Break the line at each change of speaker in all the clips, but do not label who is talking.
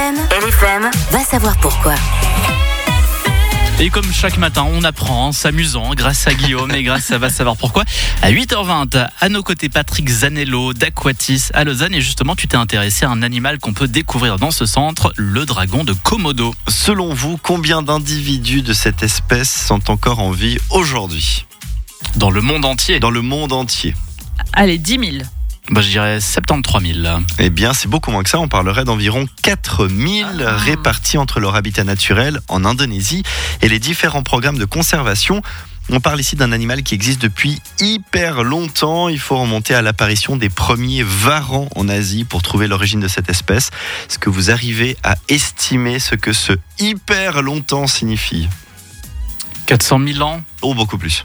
LFM, LFM, va savoir pourquoi.
Et comme chaque matin, on apprend en s'amusant grâce à Guillaume et grâce à Va savoir pourquoi. À 8h20, à nos côtés, Patrick Zanello d'Aquatis à Lausanne. Et justement, tu t'es intéressé à un animal qu'on peut découvrir dans ce centre, le dragon de Komodo.
Selon vous, combien d'individus de cette espèce sont encore en vie aujourd'hui?
Dans le monde entier.
Dans le monde entier
Allez, 10 000.
Bah, je dirais 73 000.
Eh bien, c'est beaucoup moins que ça. On parlerait d'environ 4000
Ah.
répartis entre leur habitat naturel en Indonésie et les différents programmes de conservation. On parle ici d'un animal qui existe depuis hyper longtemps. Il faut remonter à l'apparition des premiers varans en Asie pour trouver l'origine de cette espèce. Est-ce que vous arrivez à estimer ce que ce hyper longtemps signifie?
400 000 ans?
Oh, beaucoup plus.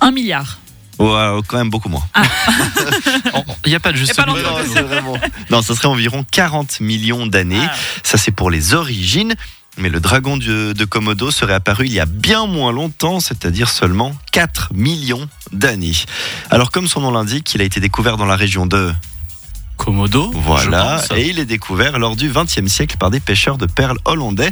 1 milliard.
Ouais, quand même beaucoup moins.
Il n'y a pas de juste milieu.
non, ça serait environ 40 millions d'années.
Ah.
Ça, c'est pour les origines. Mais le dragon de, de Komodo serait apparu il y a bien moins longtemps, c'est-à-dire seulement 4 millions d'années. Alors, comme son nom l'indique, il a été découvert dans la région de...
Komodo
Voilà,
je pense.
et il est découvert lors du XXe siècle par des pêcheurs de perles hollandais.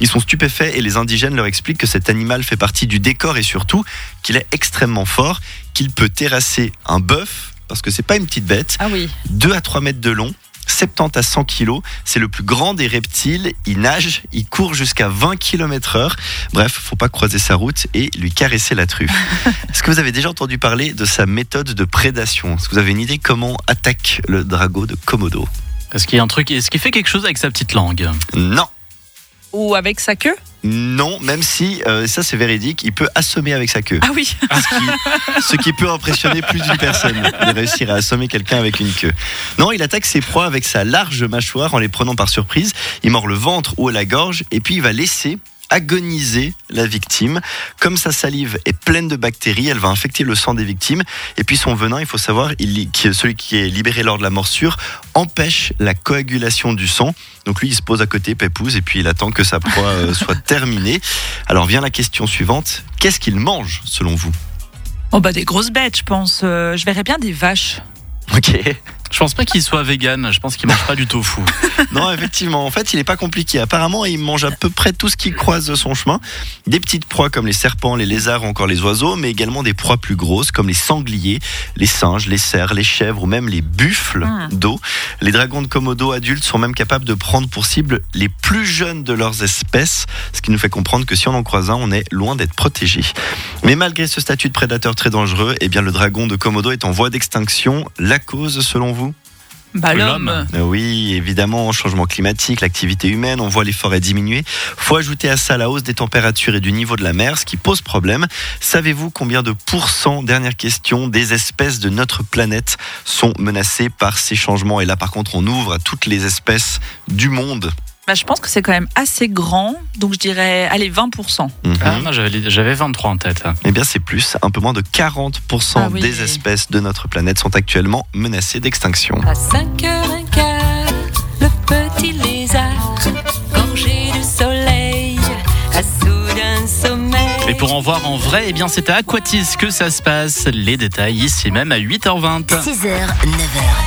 Ils sont stupéfaits et les indigènes leur expliquent que cet animal fait partie du décor et surtout qu'il est extrêmement fort, qu'il peut terrasser un bœuf, parce que c'est pas une petite bête,
Ah oui.
2 à 3 mètres de long, 70 à 100 kilos. C'est le plus grand des reptiles. Il nage, il court jusqu'à 20 km heure. Bref, faut pas croiser sa route et lui caresser la truffe. Est-ce que vous avez déjà entendu parler de sa méthode de prédation? Est-ce que vous avez une idée comment attaque le dragon de Komodo?
Est-ce qu'il y a un truc Est-ce qu'il fait quelque chose avec sa petite langue?
Non.
Ou avec sa queue?
Non, même si, euh, ça c'est véridique, il peut assommer avec sa queue.
Ah oui.
Ce qui, ce qui peut impressionner plus d'une personne de réussir à assommer quelqu'un avec une queue. Non, il attaque ses proies avec sa large mâchoire en les prenant par surprise. Il mord le ventre ou la gorge et puis il va laisser agoniser la victime. Comme sa salive est pleine de bactéries, elle va infecter le sang des victimes. Et puis son venin, il faut savoir, il, qui- celui qui est libéré lors de la morsure, empêche la coagulation du sang. Donc lui, il se pose à côté, pépouze, et puis il attend que sa proie euh, soit terminée. Alors vient la question suivante. Qu'est-ce qu'il mange, selon vous?
Oh bah des grosses bêtes, je pense. Euh, je verrais bien des vaches.
Ok.
Je pense pas qu'il soit vegan, je pense qu'il mange pas du tofu.
Non, effectivement, en fait, il n'est pas compliqué. Apparemment, il mange à peu près tout ce qui croise de son chemin. Des petites proies comme les serpents, les lézards ou encore les oiseaux, mais également des proies plus grosses comme les sangliers, les singes, les cerfs, les chèvres ou même les buffles
Mm.
d'eau. Les dragons de Komodo adultes sont même capables de prendre pour cible les plus jeunes de leurs espèces, ce qui nous fait comprendre que si on en croise un, on est loin d'être protégé. Mais malgré ce statut de prédateur très dangereux, eh bien, le dragon de Komodo est en voie d'extinction. La cause, selon vous
Bah
L'homme.
euh, Oui, évidemment, changement climatique, l'activité humaine, on voit les forêts diminuer. Faut ajouter à ça la hausse des températures et du niveau de la mer, ce qui pose problème. Savez-vous combien de pourcents, dernière question, des espèces de notre planète sont menacées par ces changements? Et là, par contre, on ouvre à toutes les espèces du monde.
Bah, je pense que c'est quand même assez grand. Donc je dirais, allez, 20%.
Mhm.
Ah, j'avais j'avais 23 en tête.
Eh bien, c'est plus. Un peu moins de 40%
Ah oui.
des espèces de notre planète sont actuellement menacées d'extinction.
À 5h15, le petit lézard, gorgé de soleil, a soudain sommeil.
Et pour en voir en vrai, eh bien c'est à Aquatis que ça se passe. Les détails ici même à 8h20.
6h, 9h.